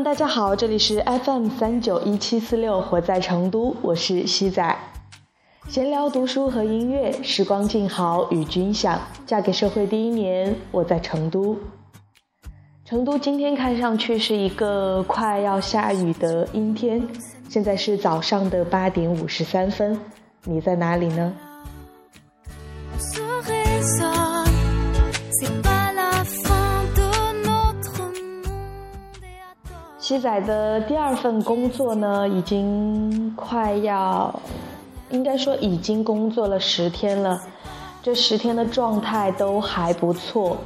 大家好，这里是 FM 三九一七四六，活在成都，我是西仔。闲聊、读书和音乐，时光静好与君享。嫁给社会第一年，我在成都。成都今天看上去是一个快要下雨的阴天，现在是早上的八点五十三分，你在哪里呢？西仔的第二份工作呢，已经快要，应该说已经工作了十天了，这十天的状态都还不错，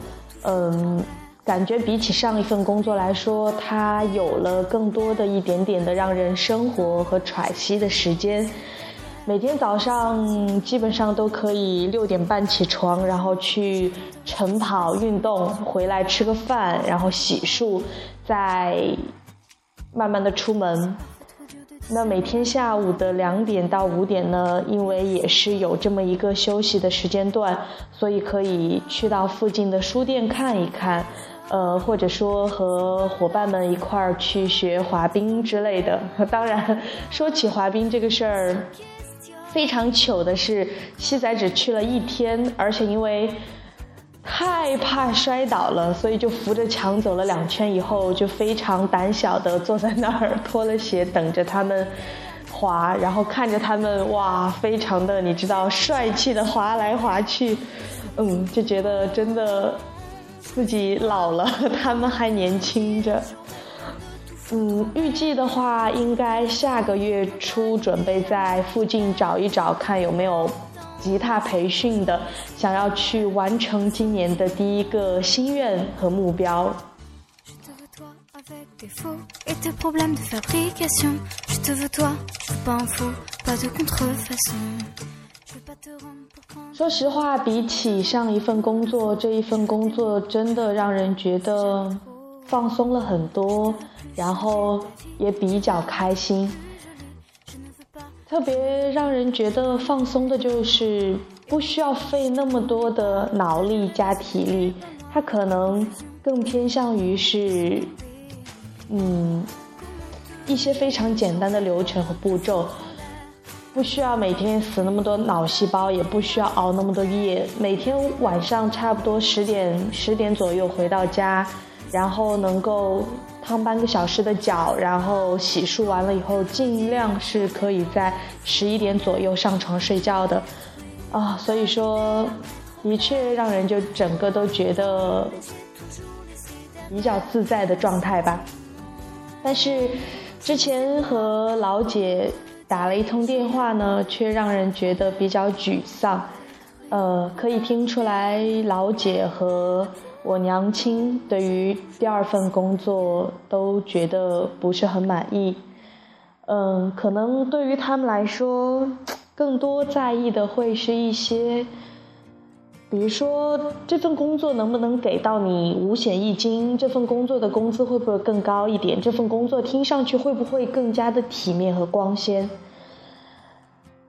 嗯，感觉比起上一份工作来说，它有了更多的一点点的让人生活和喘息的时间。每天早上基本上都可以六点半起床，然后去晨跑运动，回来吃个饭，然后洗漱，再。慢慢的出门，那每天下午的两点到五点呢，因为也是有这么一个休息的时间段，所以可以去到附近的书店看一看，呃，或者说和伙伴们一块儿去学滑冰之类的。当然，说起滑冰这个事儿，非常糗的是，西仔只去了一天，而且因为。太怕摔倒了，所以就扶着墙走了两圈，以后就非常胆小的坐在那儿，脱了鞋等着他们滑，然后看着他们哇，非常的你知道帅气的滑来滑去，嗯，就觉得真的自己老了，他们还年轻着，嗯，预计的话应该下个月初准备在附近找一找，看有没有。吉他培训的，想要去完成今年的第一个心愿和目标。说实话，比起上一份工作，这一份工作真的让人觉得放松了很多，然后也比较开心。特别让人觉得放松的就是不需要费那么多的脑力加体力，它可能更偏向于是，嗯，一些非常简单的流程和步骤，不需要每天死那么多脑细胞，也不需要熬那么多夜，每天晚上差不多十点十点左右回到家，然后能够。烫半个小时的脚，然后洗漱完了以后，尽量是可以在十一点左右上床睡觉的，啊，所以说，的确让人就整个都觉得比较自在的状态吧。但是之前和老姐打了一通电话呢，却让人觉得比较沮丧，呃，可以听出来老姐和。我娘亲对于第二份工作都觉得不是很满意，嗯，可能对于他们来说，更多在意的会是一些，比如说这份工作能不能给到你五险一金，这份工作的工资会不会更高一点，这份工作听上去会不会更加的体面和光鲜，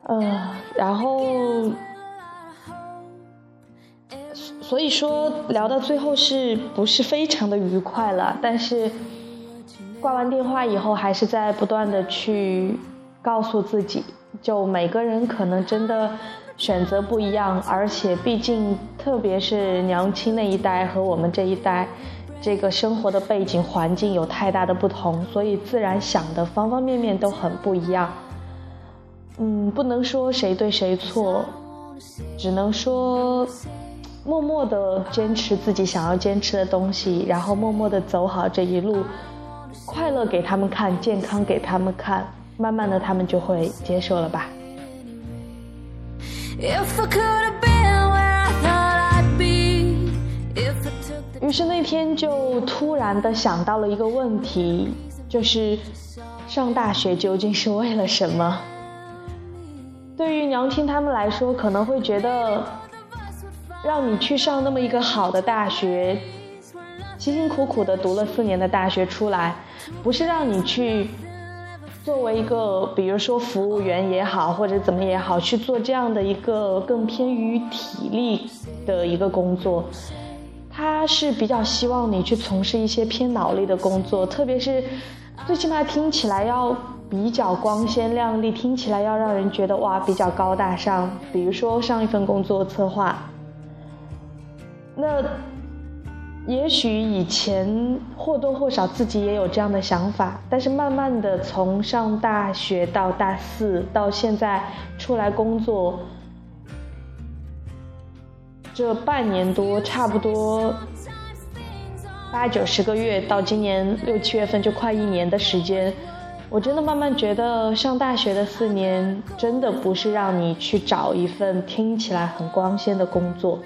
嗯，然后。所以说聊到最后是不是非常的愉快了？但是挂完电话以后，还是在不断的去告诉自己，就每个人可能真的选择不一样，而且毕竟特别是娘亲那一代和我们这一代，这个生活的背景环境有太大的不同，所以自然想的方方面面都很不一样。嗯，不能说谁对谁错，只能说。默默的坚持自己想要坚持的东西，然后默默的走好这一路，快乐给他们看，健康给他们看，慢慢的他们就会接受了吧。于是那天就突然的想到了一个问题，就是上大学究竟是为了什么？对于娘亲他们来说，可能会觉得。让你去上那么一个好的大学，辛辛苦苦的读了四年的大学出来，不是让你去作为一个，比如说服务员也好，或者怎么也好，去做这样的一个更偏于体力的一个工作。他是比较希望你去从事一些偏脑力的工作，特别是最起码听起来要比较光鲜亮丽，听起来要让人觉得哇比较高大上。比如说上一份工作策划，那也许以前或多或少自己也有这样的想法，但是慢慢的从上大学到大四到现在出来工作。这半年多，差不多八九十个月，到今年六七月份就快一年的时间，我真的慢慢觉得上大学的四年真的不是让你去找一份听起来很光鲜的工作。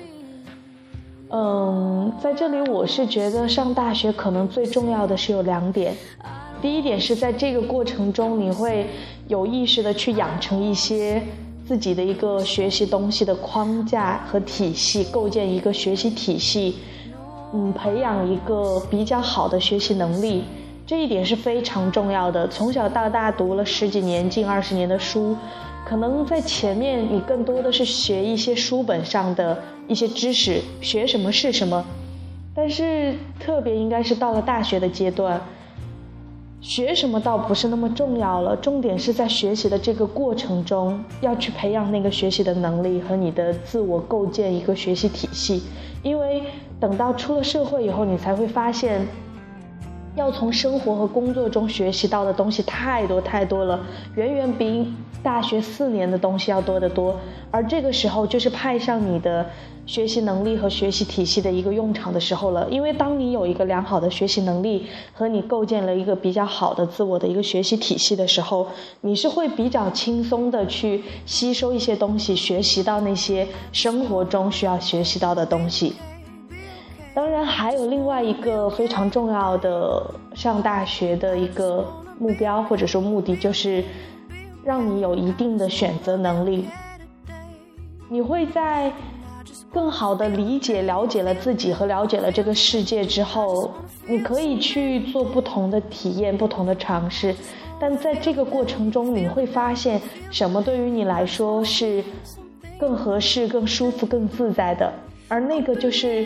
嗯，在这里我是觉得上大学可能最重要的是有两点，第一点是在这个过程中你会有意识的去养成一些。自己的一个学习东西的框架和体系，构建一个学习体系，嗯，培养一个比较好的学习能力，这一点是非常重要的。从小到大读了十几年、近二十年的书，可能在前面你更多的是学一些书本上的一些知识，学什么是什么，但是特别应该是到了大学的阶段。学什么倒不是那么重要了，重点是在学习的这个过程中，要去培养那个学习的能力和你的自我构建一个学习体系。因为等到出了社会以后，你才会发现，要从生活和工作中学习到的东西太多太多了，远远比大学四年的东西要多得多。而这个时候，就是派上你的。学习能力和学习体系的一个用场的时候了，因为当你有一个良好的学习能力和你构建了一个比较好的自我的一个学习体系的时候，你是会比较轻松的去吸收一些东西，学习到那些生活中需要学习到的东西。当然，还有另外一个非常重要的上大学的一个目标或者说目的，就是让你有一定的选择能力。你会在。更好的理解、了解了自己和了解了这个世界之后，你可以去做不同的体验、不同的尝试，但在这个过程中，你会发现什么对于你来说是更合适、更舒服、更自在的，而那个就是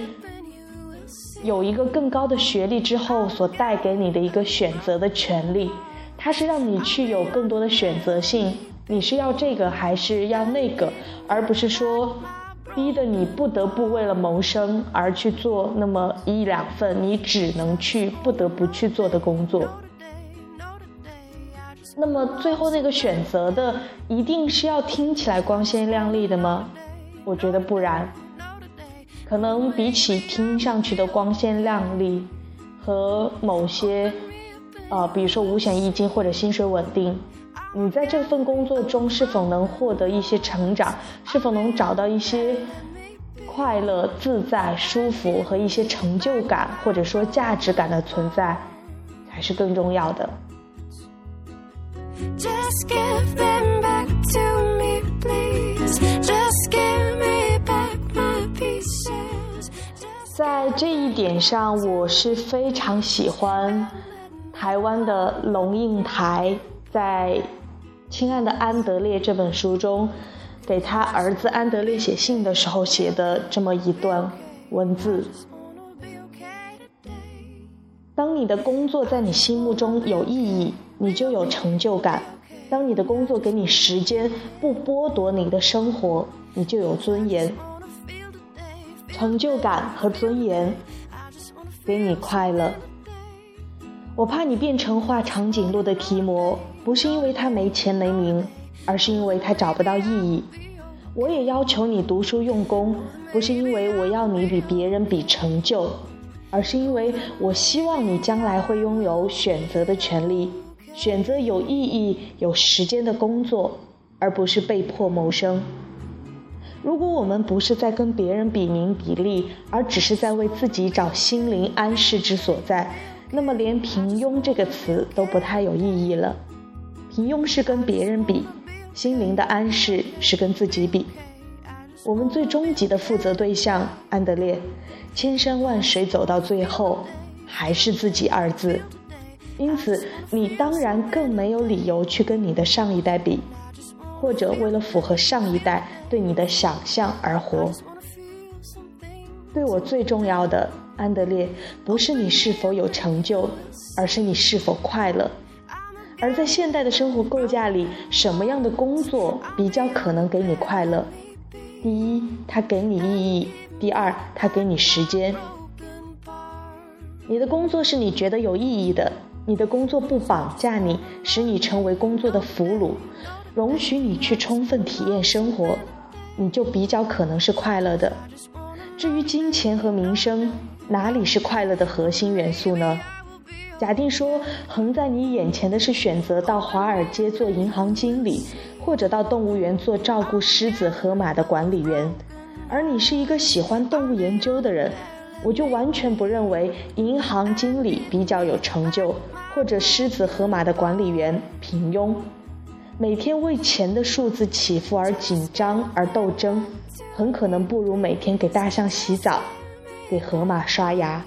有一个更高的学历之后所带给你的一个选择的权利，它是让你去有更多的选择性，你是要这个还是要那个，而不是说。逼得你不得不为了谋生而去做那么一两份你只能去不得不去做的工作。那么最后那个选择的一定是要听起来光鲜亮丽的吗？我觉得不然。可能比起听上去的光鲜亮丽和某些，呃，比如说五险一金或者薪水稳定。你在这份工作中是否能获得一些成长？是否能找到一些快乐、自在、舒服和一些成就感，或者说价值感的存在，才是更重要的 just give in back to me please just give。在这一点上，我是非常喜欢台湾的龙应台在。亲爱的安德烈这本书中，给他儿子安德烈写信的时候写的这么一段文字：当你的工作在你心目中有意义，你就有成就感；当你的工作给你时间，不剥夺你的生活，你就有尊严。成就感和尊严给你快乐。我怕你变成画长颈鹿的提摩，不是因为他没钱没名，而是因为他找不到意义。我也要求你读书用功，不是因为我要你比别人比成就，而是因为我希望你将来会拥有选择的权利，选择有意义、有时间的工作，而不是被迫谋生。如果我们不是在跟别人比名比利，而只是在为自己找心灵安适之所在。那么，连平庸这个词都不太有意义了。平庸是跟别人比，心灵的安适是跟自己比。我们最终极的负责对象，安德烈，千山万水走到最后，还是自己二字。因此，你当然更没有理由去跟你的上一代比，或者为了符合上一代对你的想象而活。对我最重要的，安德烈，不是你是否有成就，而是你是否快乐。而在现代的生活构架里，什么样的工作比较可能给你快乐？第一，它给你意义；第二，它给你时间。你的工作是你觉得有意义的，你的工作不绑架你，使你成为工作的俘虏，容许你去充分体验生活，你就比较可能是快乐的。至于金钱和名声，哪里是快乐的核心元素呢？假定说，横在你眼前的是选择到华尔街做银行经理，或者到动物园做照顾狮子、河马的管理员，而你是一个喜欢动物研究的人，我就完全不认为银行经理比较有成就，或者狮子、河马的管理员平庸。每天为钱的数字起伏而紧张而斗争，很可能不如每天给大象洗澡，给河马刷牙。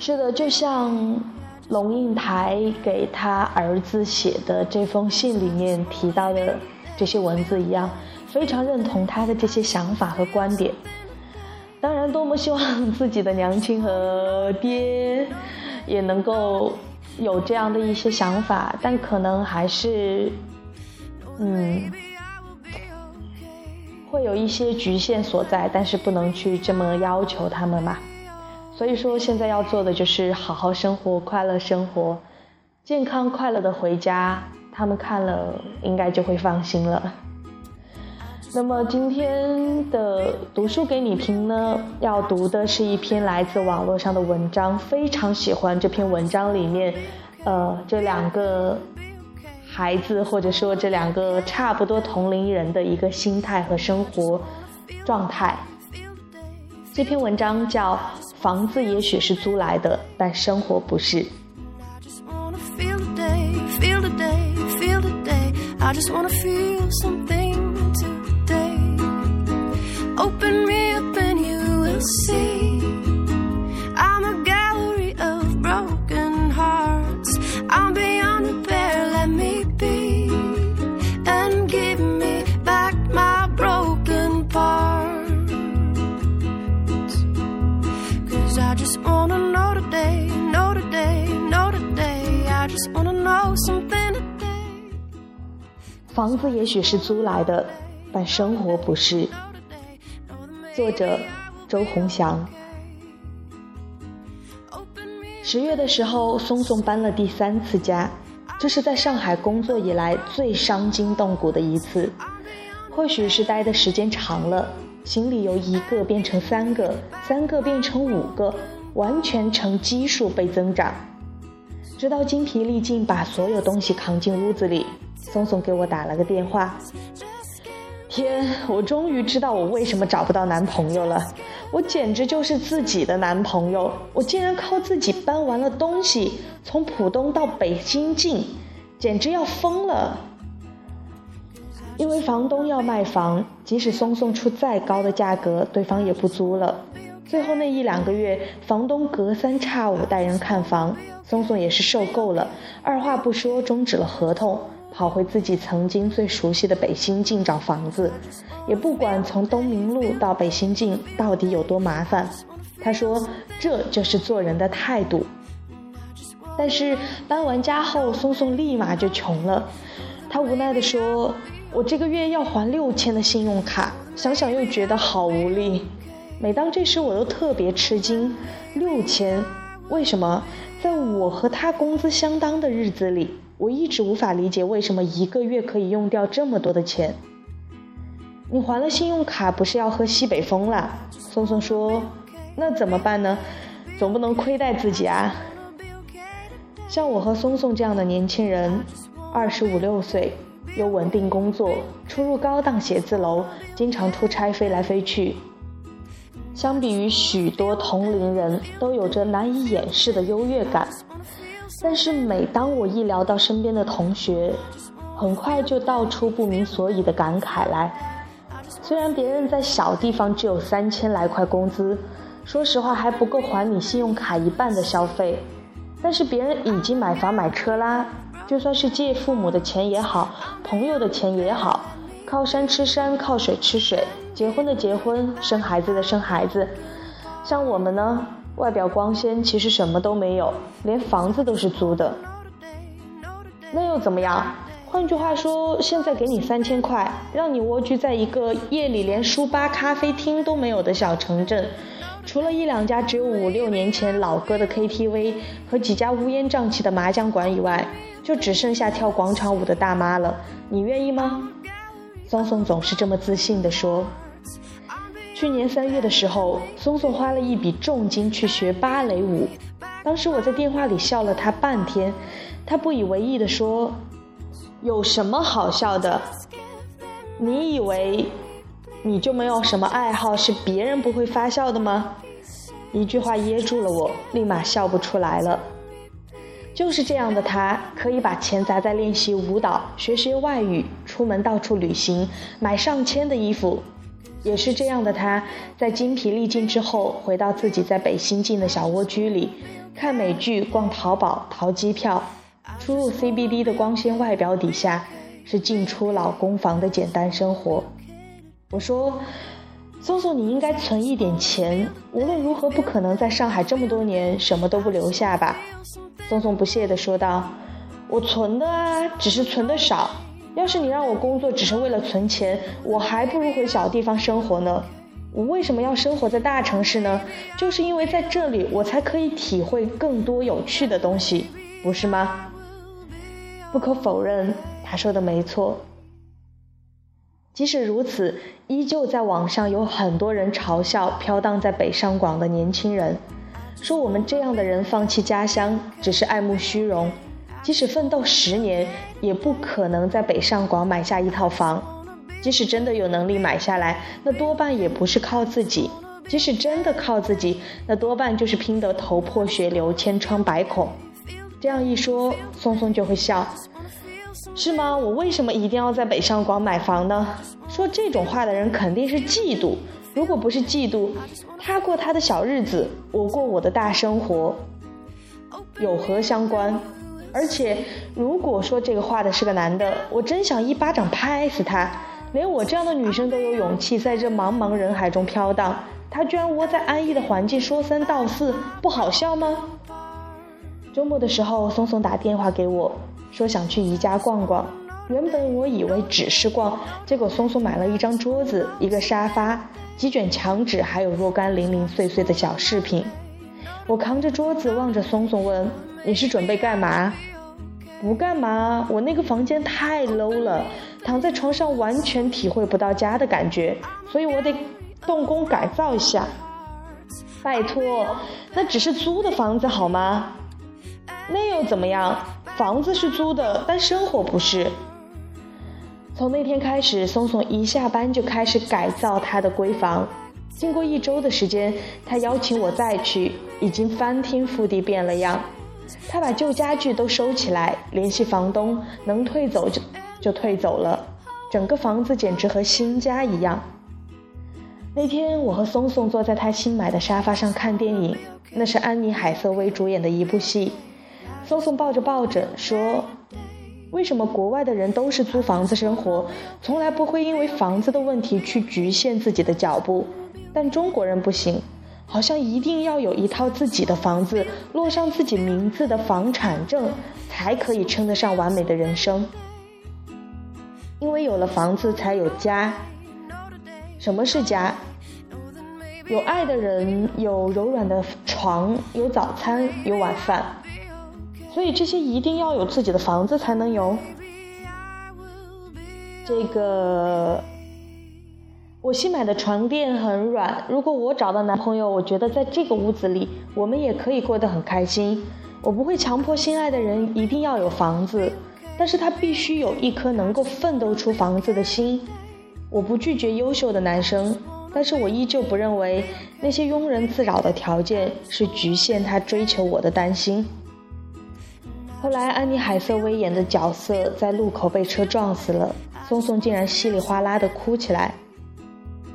是的，就像龙应台给他儿子写的这封信里面提到的这些文字一样，非常认同他的这些想法和观点。当然，多么希望 自己的娘亲和爹也能够有这样的一些想法，但可能还是，嗯。会有一些局限所在，但是不能去这么要求他们嘛。所以说，现在要做的就是好好生活，快乐生活，健康快乐的回家，他们看了应该就会放心了。那么今天的读书给你听呢，要读的是一篇来自网络上的文章，非常喜欢这篇文章里面，呃，这两个。孩子，或者说这两个差不多同龄人的一个心态和生活状态。这篇文章叫《房子也许是租来的，但生活不是》。房子也许是租来的，但生活不是。作者：周鸿祥。十月的时候，松松搬了第三次家，这是在上海工作以来最伤筋动骨的一次。或许是待的时间长了，行李由一个变成三个，三个变成五个，完全呈基数倍增长。直到精疲力尽，把所有东西扛进屋子里。松松给我打了个电话。天，我终于知道我为什么找不到男朋友了。我简直就是自己的男朋友，我竟然靠自己搬完了东西，从浦东到北京近，简直要疯了。因为房东要卖房，即使松松出再高的价格，对方也不租了。最后那一两个月，房东隔三差五带人看房，松松也是受够了，二话不说终止了合同。跑回自己曾经最熟悉的北新泾找房子，也不管从东明路到北新泾到底有多麻烦。他说：“这就是做人的态度。”但是搬完家后，松松立马就穷了。他无奈地说：“我这个月要还六千的信用卡，想想又觉得好无力。每当这时，我都特别吃惊：六千？为什么在我和他工资相当的日子里？”我一直无法理解为什么一个月可以用掉这么多的钱。你还了信用卡，不是要喝西北风了？松松说：“那怎么办呢？总不能亏待自己啊。”像我和松松这样的年轻人，二十五六岁，有稳定工作，出入高档写字楼，经常出差飞来飞去。相比于许多同龄人，都有着难以掩饰的优越感。但是每当我一聊到身边的同学，很快就道出不明所以的感慨来。虽然别人在小地方只有三千来块工资，说实话还不够还你信用卡一半的消费，但是别人已经买房买车啦，就算是借父母的钱也好，朋友的钱也好，靠山吃山，靠水吃水，结婚的结婚，生孩子的生孩子。像我们呢，外表光鲜，其实什么都没有，连房子都是租的。那又怎么样？换句话说，现在给你三千块，让你蜗居在一个夜里连书吧、咖啡厅都没有的小城镇，除了一两家只有五六年前老歌的 KTV 和几家乌烟瘴气的麻将馆以外，就只剩下跳广场舞的大妈了。你愿意吗？松松总是这么自信地说。去年三月的时候，松松花了一笔重金去学芭蕾舞，当时我在电话里笑了他半天，他不以为意地说。有什么好笑的？你以为你就没有什么爱好是别人不会发笑的吗？一句话噎住了我，立马笑不出来了。就是这样的他，可以把钱砸在练习舞蹈、学学外语、出门到处旅行、买上千的衣服；也是这样的他，在精疲力尽之后，回到自己在北新境的小蜗居里，看美剧、逛淘宝、淘机票。出入 CBD 的光鲜外表底下，是进出老公房的简单生活。我说：“松松，你应该存一点钱，无论如何不可能在上海这么多年什么都不留下吧？”松松不屑地说道：“我存的啊，只是存的少。要是你让我工作只是为了存钱，我还不如回小地方生活呢。我为什么要生活在大城市呢？就是因为在这里，我才可以体会更多有趣的东西，不是吗？”不可否认，他说的没错。即使如此，依旧在网上有很多人嘲笑飘荡在北上广的年轻人，说我们这样的人放弃家乡只是爱慕虚荣，即使奋斗十年，也不可能在北上广买下一套房。即使真的有能力买下来，那多半也不是靠自己；即使真的靠自己，那多半就是拼得头破血流、千疮百孔。这样一说，松松就会笑，是吗？我为什么一定要在北上广买房呢？说这种话的人肯定是嫉妒。如果不是嫉妒，他过他的小日子，我过我的大生活，有何相关？而且，如果说这个画的是个男的，我真想一巴掌拍死他。连我这样的女生都有勇气在这茫茫人海中飘荡，他居然窝在安逸的环境说三道四，不好笑吗？周末的时候，松松打电话给我，说想去宜家逛逛。原本我以为只是逛，结果松松买了一张桌子、一个沙发、几卷墙纸，还有若干零零碎碎的小饰品。我扛着桌子望着松松问：“你是准备干嘛？”“不干嘛，我那个房间太 low 了，躺在床上完全体会不到家的感觉，所以我得动工改造一下。”“拜托，那只是租的房子好吗？”那又怎么样？房子是租的，但生活不是。从那天开始，松松一下班就开始改造他的闺房。经过一周的时间，他邀请我再去，已经翻天覆地变了样。他把旧家具都收起来，联系房东，能退走就就退走了。整个房子简直和新家一样。那天，我和松松坐在他新买的沙发上看电影，那是安妮海瑟薇主演的一部戏。松松抱着抱枕说：“为什么国外的人都是租房子生活，从来不会因为房子的问题去局限自己的脚步？但中国人不行，好像一定要有一套自己的房子，落上自己名字的房产证，才可以称得上完美的人生。因为有了房子，才有家。什么是家？有爱的人，有柔软的床，有早餐，有晚饭。”所以这些一定要有自己的房子才能有。这个，我新买的床垫很软。如果我找到男朋友，我觉得在这个屋子里，我们也可以过得很开心。我不会强迫心爱的人一定要有房子，但是他必须有一颗能够奋斗出房子的心。我不拒绝优秀的男生，但是我依旧不认为那些庸人自扰的条件是局限他追求我的担心。后来，安妮海瑟薇演的角色在路口被车撞死了，松松竟然稀里哗啦的哭起来。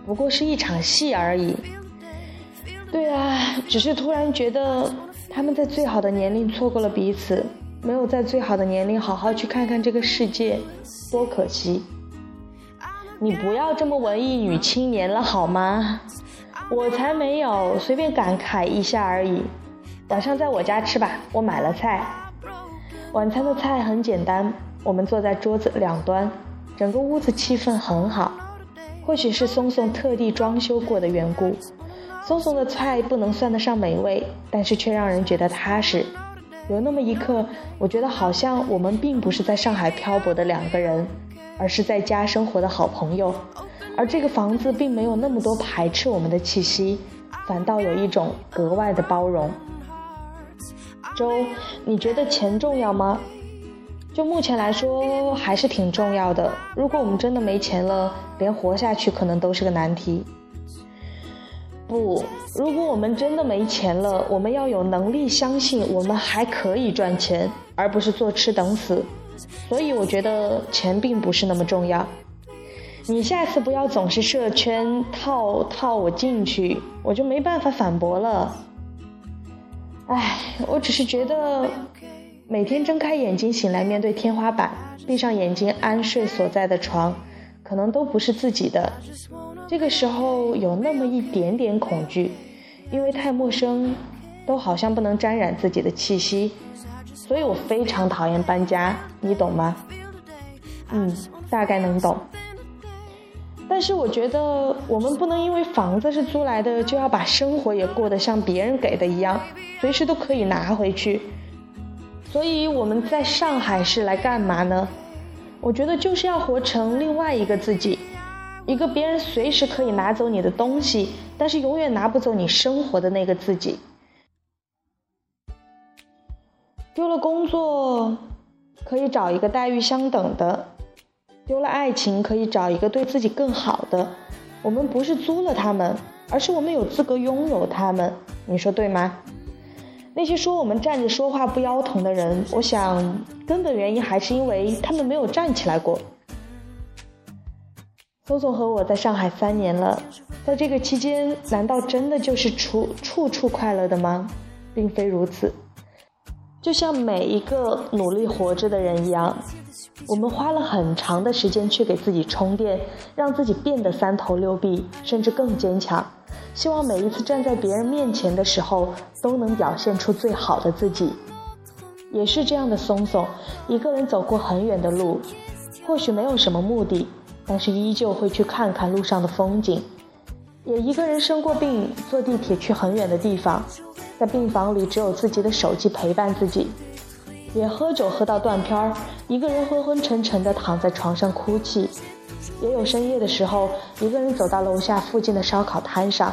不过是一场戏而已。对啊，只是突然觉得他们在最好的年龄错过了彼此，没有在最好的年龄好好去看看这个世界，多可惜。你不要这么文艺女青年了好吗？我才没有，随便感慨一下而已。晚上在我家吃吧，我买了菜。晚餐的菜很简单，我们坐在桌子两端，整个屋子气氛很好。或许是松松特地装修过的缘故，松松的菜不能算得上美味，但是却让人觉得踏实。有那么一刻，我觉得好像我们并不是在上海漂泊的两个人，而是在家生活的好朋友。而这个房子并没有那么多排斥我们的气息，反倒有一种格外的包容。周，你觉得钱重要吗？就目前来说，还是挺重要的。如果我们真的没钱了，连活下去可能都是个难题。不，如果我们真的没钱了，我们要有能力相信我们还可以赚钱，而不是坐吃等死。所以我觉得钱并不是那么重要。你下次不要总是设圈套套我进去，我就没办法反驳了。唉，我只是觉得，每天睁开眼睛醒来，面对天花板，闭上眼睛安睡所在的床，可能都不是自己的。这个时候有那么一点点恐惧，因为太陌生，都好像不能沾染自己的气息，所以我非常讨厌搬家，你懂吗？嗯，大概能懂。但是我觉得我们不能因为房子是租来的，就要把生活也过得像别人给的一样，随时都可以拿回去。所以我们在上海是来干嘛呢？我觉得就是要活成另外一个自己，一个别人随时可以拿走你的东西，但是永远拿不走你生活的那个自己。丢了工作，可以找一个待遇相等的。丢了爱情，可以找一个对自己更好的。我们不是租了他们，而是我们有资格拥有他们。你说对吗？那些说我们站着说话不腰疼的人，我想根本原因还是因为他们没有站起来过。松松和我在上海三年了，在这个期间，难道真的就是处处处快乐的吗？并非如此。就像每一个努力活着的人一样，我们花了很长的时间去给自己充电，让自己变得三头六臂，甚至更坚强。希望每一次站在别人面前的时候，都能表现出最好的自己。也是这样的，松松一个人走过很远的路，或许没有什么目的，但是依旧会去看看路上的风景。也一个人生过病，坐地铁去很远的地方。在病房里，只有自己的手机陪伴自己；也喝酒喝到断片儿，一个人昏昏沉沉的躺在床上哭泣；也有深夜的时候，一个人走到楼下附近的烧烤摊上，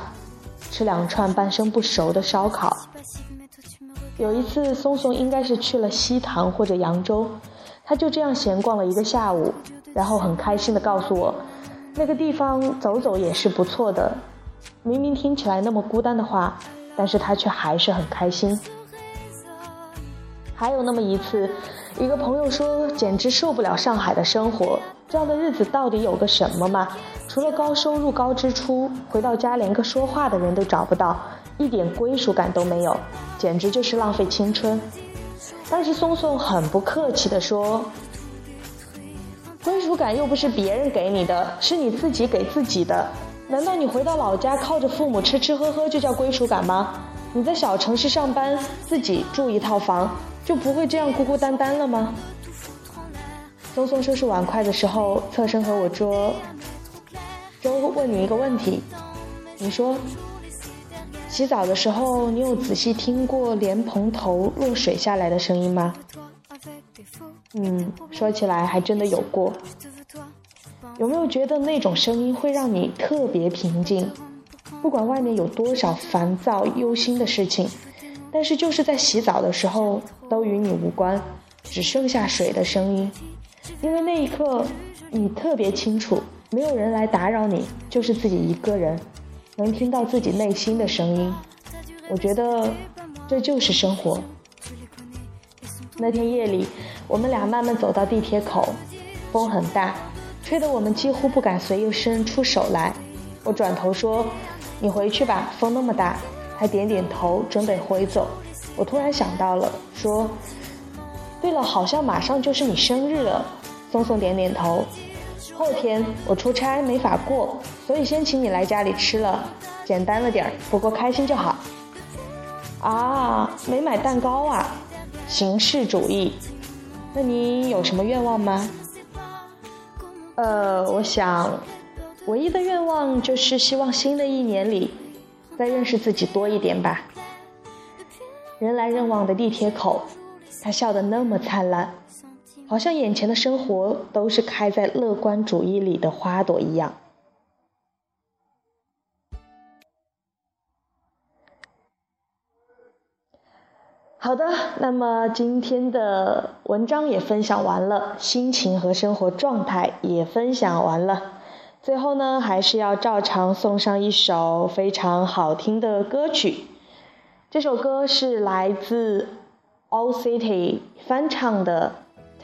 吃两串半生不熟的烧烤。有一次，松松应该是去了西塘或者扬州，他就这样闲逛了一个下午，然后很开心的告诉我，那个地方走走也是不错的。明明听起来那么孤单的话。但是他却还是很开心。还有那么一次，一个朋友说简直受不了上海的生活，这样的日子到底有个什么嘛？除了高收入高支出，回到家连个说话的人都找不到，一点归属感都没有，简直就是浪费青春。但是松松很不客气地说：“归属感又不是别人给你的，是你自己给自己的。”难道你回到老家靠着父母吃吃喝喝就叫归属感吗？你在小城市上班，自己住一套房，就不会这样孤孤单单了吗？松松收拾碗筷的时候，侧身和我说：“周，问你一个问题，你说，洗澡的时候，你有仔细听过莲蓬头落水下来的声音吗？”嗯，说起来还真的有过。有没有觉得那种声音会让你特别平静？不管外面有多少烦躁、忧心的事情，但是就是在洗澡的时候都与你无关，只剩下水的声音。因为那一刻，你特别清楚，没有人来打扰你，就是自己一个人，能听到自己内心的声音。我觉得这就是生活。那天夜里，我们俩慢慢走到地铁口，风很大，吹得我们几乎不敢随意伸出手来。我转头说：“你回去吧，风那么大。”他点点头，准备回走。我突然想到了，说：“对了，好像马上就是你生日了。”松松点点头。后天我出差没法过，所以先请你来家里吃了，简单了点儿，不过开心就好。啊，没买蛋糕啊。形式主义，那你有什么愿望吗？呃，我想，唯一的愿望就是希望新的一年里，再认识自己多一点吧。人来人往的地铁口，他笑得那么灿烂，好像眼前的生活都是开在乐观主义里的花朵一样。好的，那么今天的文章也分享完了，心情和生活状态也分享完了。最后呢，还是要照常送上一首非常好听的歌曲。这首歌是来自 All City 翻唱的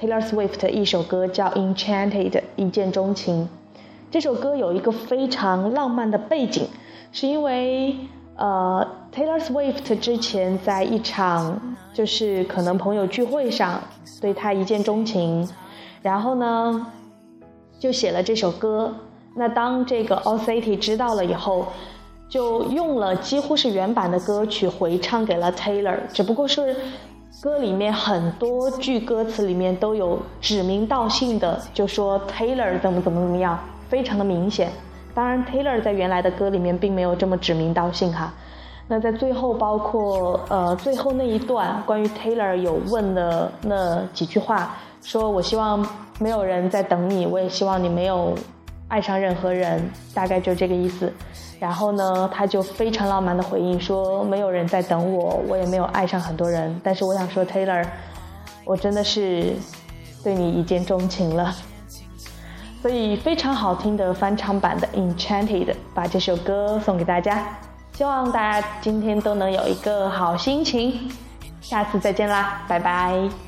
Taylor Swift 一首歌，叫《Enchanted》一见钟情。这首歌有一个非常浪漫的背景，是因为。呃，Taylor Swift 之前在一场就是可能朋友聚会上对他一见钟情，然后呢就写了这首歌。那当这个 All City 知道了以后，就用了几乎是原版的歌曲回唱给了 Taylor，只不过是歌里面很多句歌词里面都有指名道姓的，就说 Taylor 怎么怎么怎么样，非常的明显。当然，Taylor 在原来的歌里面并没有这么指名道姓哈。那在最后，包括呃最后那一段关于 Taylor 有问的那几句话，说我希望没有人在等你，我也希望你没有爱上任何人，大概就这个意思。然后呢，他就非常浪漫的回应说，没有人在等我，我也没有爱上很多人，但是我想说 Taylor，我真的是对你一见钟情了。所以非常好听的翻唱版的《Enchanted》，把这首歌送给大家，希望大家今天都能有一个好心情，下次再见啦，拜拜。